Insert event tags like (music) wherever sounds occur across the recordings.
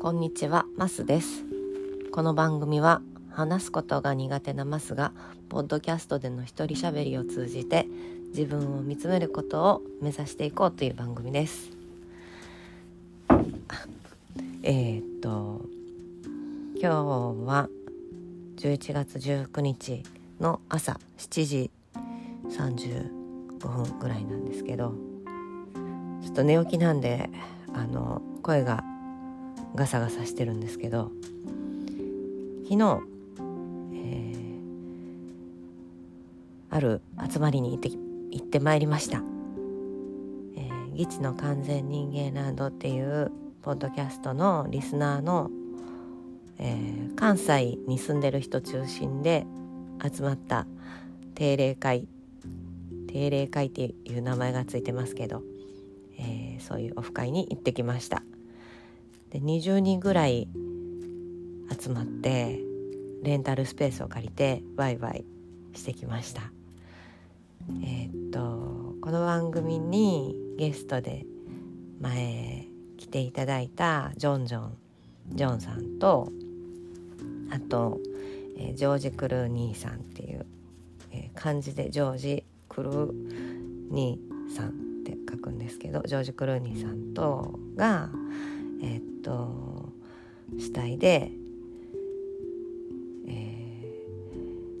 こんにちは、マスです。この番組は話すことが苦手なマスがポッドキャストでの一人喋りを通じて自分を見つめることを目指していこうという番組です。えー、っと今日は11月19日の朝7時35分ぐらいなんですけどちょっと寝起きなんであの声がガサガサしてるんですけど昨日、えーある集まりに行って行ってまいりました「えー、ギチの完全人間ランド」っていうポッドキャストのリスナーの、えー関西に住んでる人中心で集まった定例会。定例会っていう名前がついてますけど、えーそういうオフ会に行ってきました。で20人ぐらい集まってレンタルスペースを借りてワイワイしてきました。えーっとこの番組にゲストで前来ていただいたジョンジョンジョンさんとあと、えージョージ・クルーニーさんっていう、えー漢字でジョージ・クルーニーさんって書くんですけどジョージ・クルーニーさんとがえーっと主体で、えー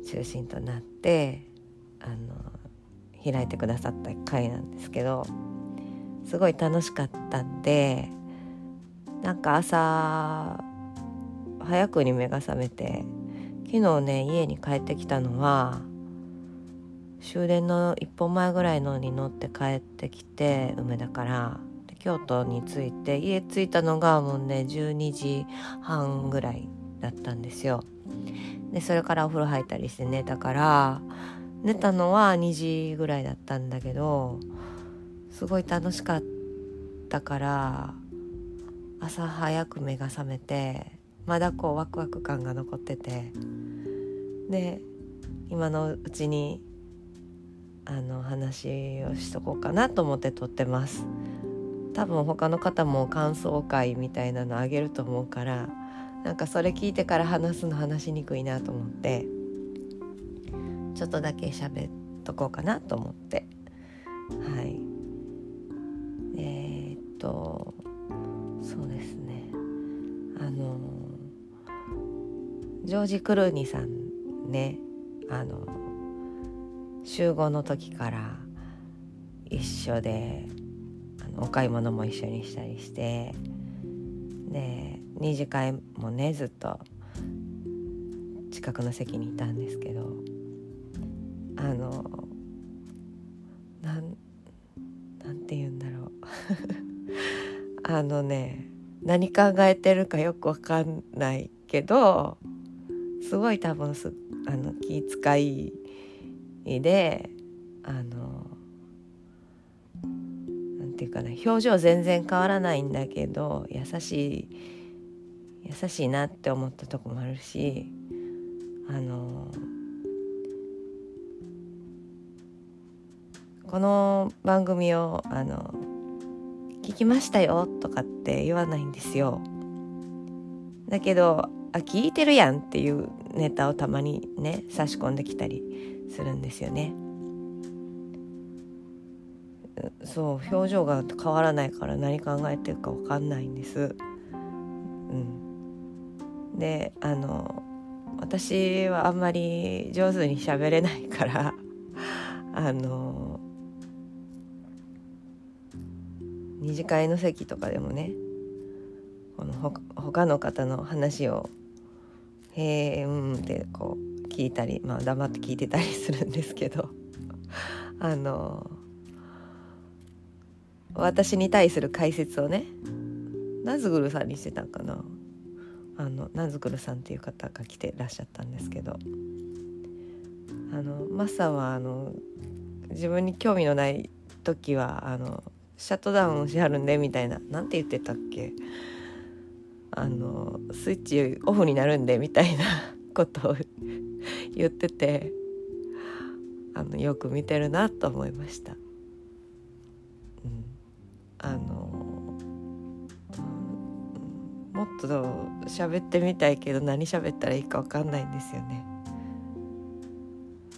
中心となってあの開いてくださった回なんですけどすごい楽しかったんでなんか朝早くに目が覚めて昨日ね家に帰ってきたのは終電の一本前ぐらいのに乗って帰ってきて梅田から。京都に着いて家着いたのがもうね12時半ぐらいだったんですよ。でそれからお風呂入ったりして寝たから寝たのは2時ぐらいだったんだけどすごい楽しかったから朝早く目が覚めてまだこうワクワク感が残っててで今のうちにあの話をしとこうかなと思って撮ってます。多分他の方も感想会みたいなのあげると思うからなんかそれ聞いてから話すの話しにくいなと思ってちょっとだけ喋っとこうかなと思って。はい。えー、っとそうですね。あのジョージ・クルーニさんねあの集合の時から一緒であのお買い物も一緒にしたりして。で二次会もねずっと近くの席にいたんですけど。あのなんなんて言うんだろう。(laughs) あのね何考えてるかよくわかんないけどすごい多分すあの気遣いであのていうかな表情全然変わらないんだけど優しい優しいなって思ったとこもあるしあのこの番組をあの聞きましたよとかって言わないんですよ。だけどあ聞いてるやんっていうネタをたまにね差し込んできたりするんですよね。そう表情が変わらないから何考えてるか分かんないんです。うん、であの私はあんまり上手に喋れないから (laughs) あの二次会の席とかでもねこのほ他の方の話を「へえうん」ってこう聞いたりまあ黙って聞いてたりするんですけど (laughs) あの私に対する解説をねナズグルさんにしてたんかな。あのナズグルさんっていう方が来てらっしゃったんですけど。あのマサはあの自分に興味のない時はあのシャットダウンしはるんでみたいななんて言ってたっけ。あのスイッチオフになるんでみたいなことを言っててあのよく見てるなと思いました。うん、あの、もっと喋ってみたいけど何喋ったらいいか分かんないんですよね。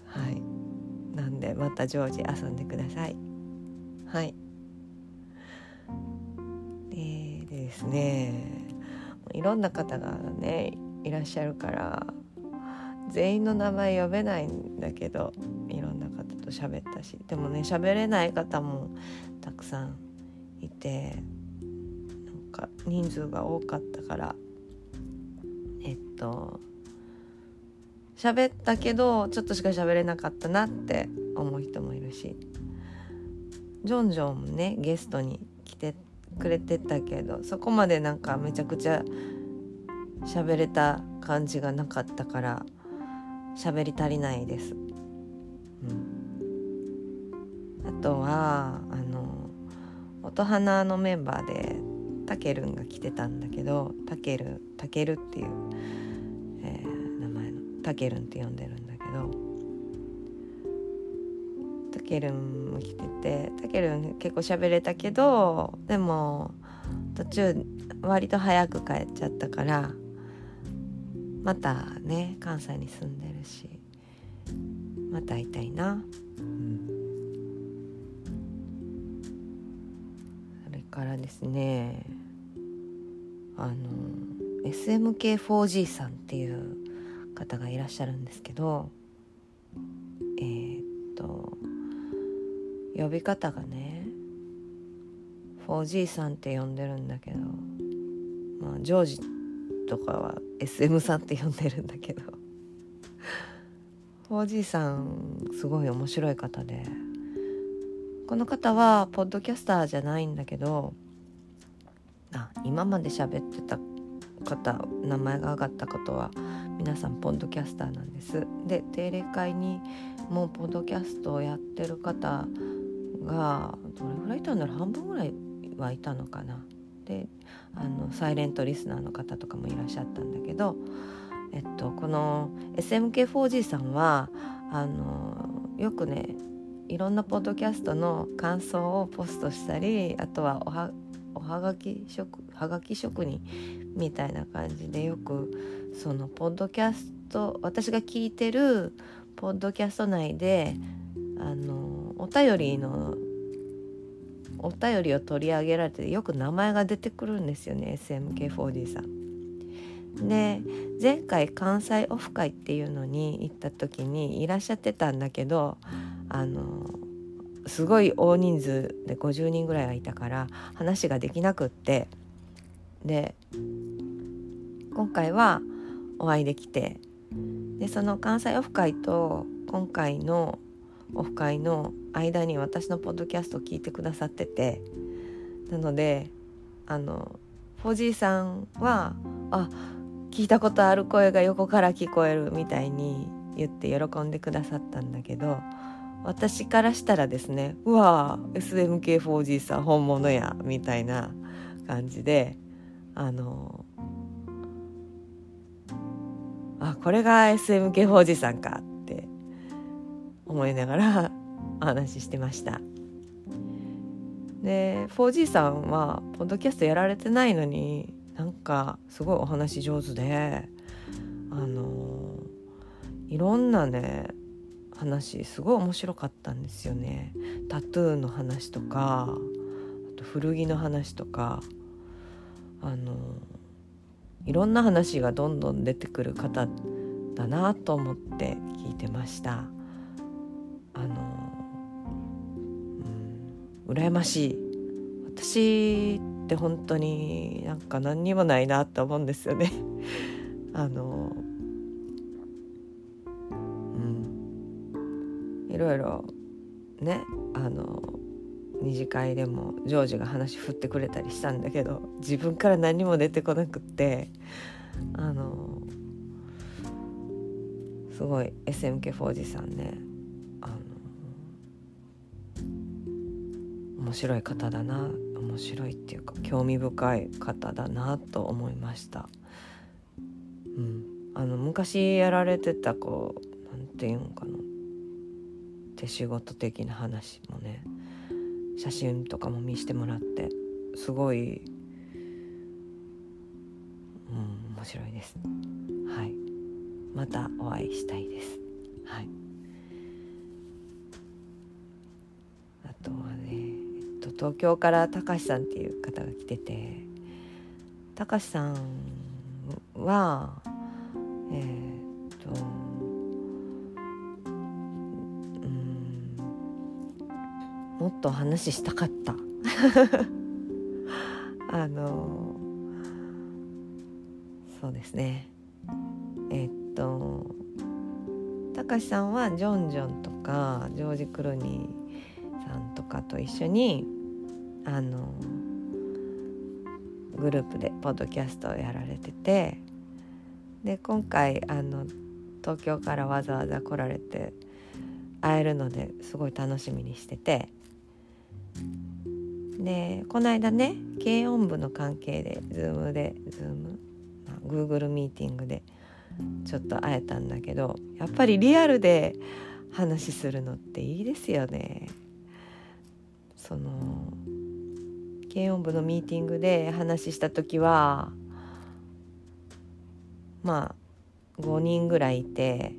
はい。なんでまた常時遊んでください。はい。でですねいろんな方がねいらっしゃるから全員の名前呼べないんだけどいろんな方と喋ったし。でもね喋れない方もたくさんいてなんか人数が多かったからえっと喋ったけどちょっとしか喋れなかったなって思う人もいるしジョンジョンもねゲストに来てくれてたけどそこまでなんかめちゃくちゃ喋れた感じがなかったから喋り足りないです。うん、あとはあ音花のメンバーでたけるんが来てたんだけどたけるたけるっていう、えー、名前のたけるんって呼んでるんだけどたけるんも来ててたけるん結構喋れたけどでも途中割と早く帰っちゃったからまたね関西に住んでるしまた会いたいな、からですねあの SMK4G さんっていう方がいらっしゃるんですけどえー、っと呼び方がね 4G さんって呼んでるんだけどまあジョージとかは SM さんって呼んでるんだけど 4G さんすごい面白い方でこの方はポッドキャスターじゃないんだけどあ今まで喋ってた方名前が上がったことは皆さんポッドキャスターなんです。で定例会にもうポッドキャストをやってる方がどれぐらいいたんだろう。半分ぐらいはいたのかな。であのサイレントリスナーの方とかもいらっしゃったんだけど、えっと、この SMK4G さんはあのよくねいろんなポッドキャストの感想をポストしたりあとはおはおはがき職はがき職人みたいな感じでよくそのポッドキャスト私が聞いてるポッドキャスト内であのお便りのお便りを取り上げられてよく名前が出てくるんですよね SMK4D さん。で前回関西オフ会っていうのに行った時にいらっしゃってたんだけどあのすごい大人数で50人ぐらいはいたから話ができなくって。で今回はお会いできて。でその関西オフ会と今回のオフ会の間に私のポッドキャストを聞いてくださってて。なのであのフォジーさんはあ聞いたことある声が横から聞こえるみたいに言って喜んでくださったんだけど私からしたらですねうわ SMK4G さん本物やみたいな感じであのあこれが SMK4G さんかって思いながら (laughs) お話ししてました。で 4G さんはポッドキャストやられてないのになんかすごいお話上手であのいろんなね話すごい面白かったんですよね。タトゥーの話とかあと古着の話とかあのいろんな話がどんどん出てくる方だなと思って聞いてました。あの、うん、羨ましい。私って本当になんか何にもないなって思うんですよね。(laughs) あのろいろねあの二次会でもジョージが話振ってくれたりしたんだけど自分から何も出てこなくってあのすごい SMK4G さんねあの面白い方だな面白いっていうか興味深い方だなと思いました。うん、あの昔やられてたこうなんていうのかな手仕事的な話もね写真とかも見してもらってすごいうん面白いです。はい。またお会いしたいです。はい。あとはね、えっと、東京からたかしさんっていう方が来ててたかしさんはえー、っともっと話したかった。(laughs) あのそうですね。えっとたかしさんはジョンジョンとかジョージ・クルニーさんとかと一緒にあのグループでポッドキャストをやられててで今回あの東京からわざわざ来られて会えるのですごい楽しみにしててでこの間ね軽音部の関係で Zoom で Zoom、まあ、Google ミーティングでちょっと会えたんだけどやっぱりリアルで話するのっていいですよね。その軽音部のミーティングで話した時はまあ5人ぐらいいて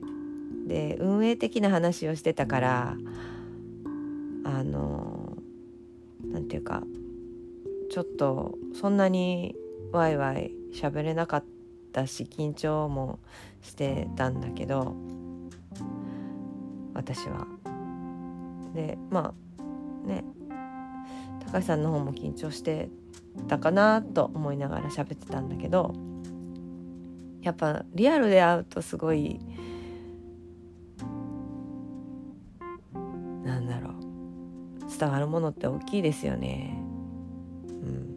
で運営的な話をしてたからあの何て言うかちょっとそんなにワイワイ喋れなかったし緊張もしてたんだけど私は。でまあね高橋さんの方も緊張してたかなと思いながら喋ってたんだけどやっぱリアルで会うとすごい伝わるものって大きいですよね。うん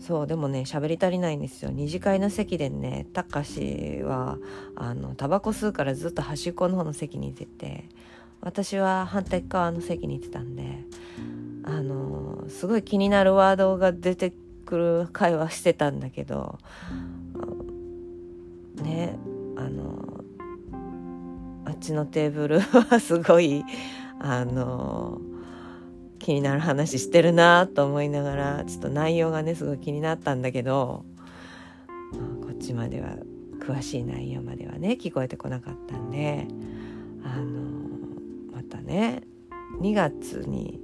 そうでもね喋り足りないんですよ二次会の席でねたかしはあのタバコ吸うからずっと端っこの方の席にいてて私は反対側の席にいてたんであのすごい気になるワードが出てくる会話してたんだけどねあのあっちのテーブルはすごいあの気になる話してるなと思いながらちょっと内容がねすごい気になったんだけど、まあ、こっちまでは詳しい内容まではね聞こえてこなかったんであのまたね2月に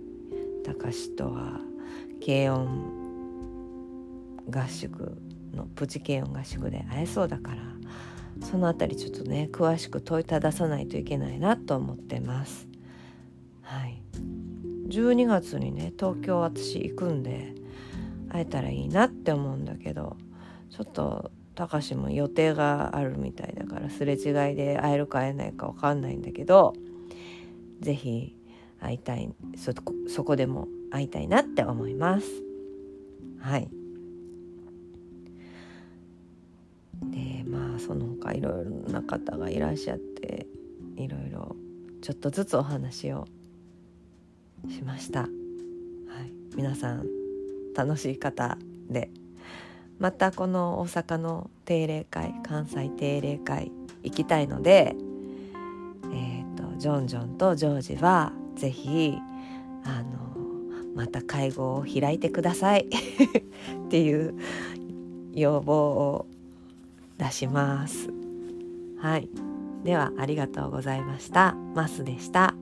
高志とは軽音合宿のプチ軽音合宿で会えそうだからその辺りちょっとね詳しく問いたださないといけないなと思ってます。はい、12月にね東京私行くんで会えたらいいなって思うんだけどちょっとたかしも予定があるみたいだからすれ違いで会えるか会えないか分かんないんだけど是非会いたいそそこでも会いたいなって思います。はいでまあその他いろいろな方がいらっしゃっていろいろちょっとずつお話をしました、はい、皆さん楽しい方で。またこの大阪の定例会関西定例会行きたいので、えーと、ジョンジョンとジョージは是非あのまた会合を開いてください。(laughs) っていう要望を出します。はい。ではありがとうございました。マスでした。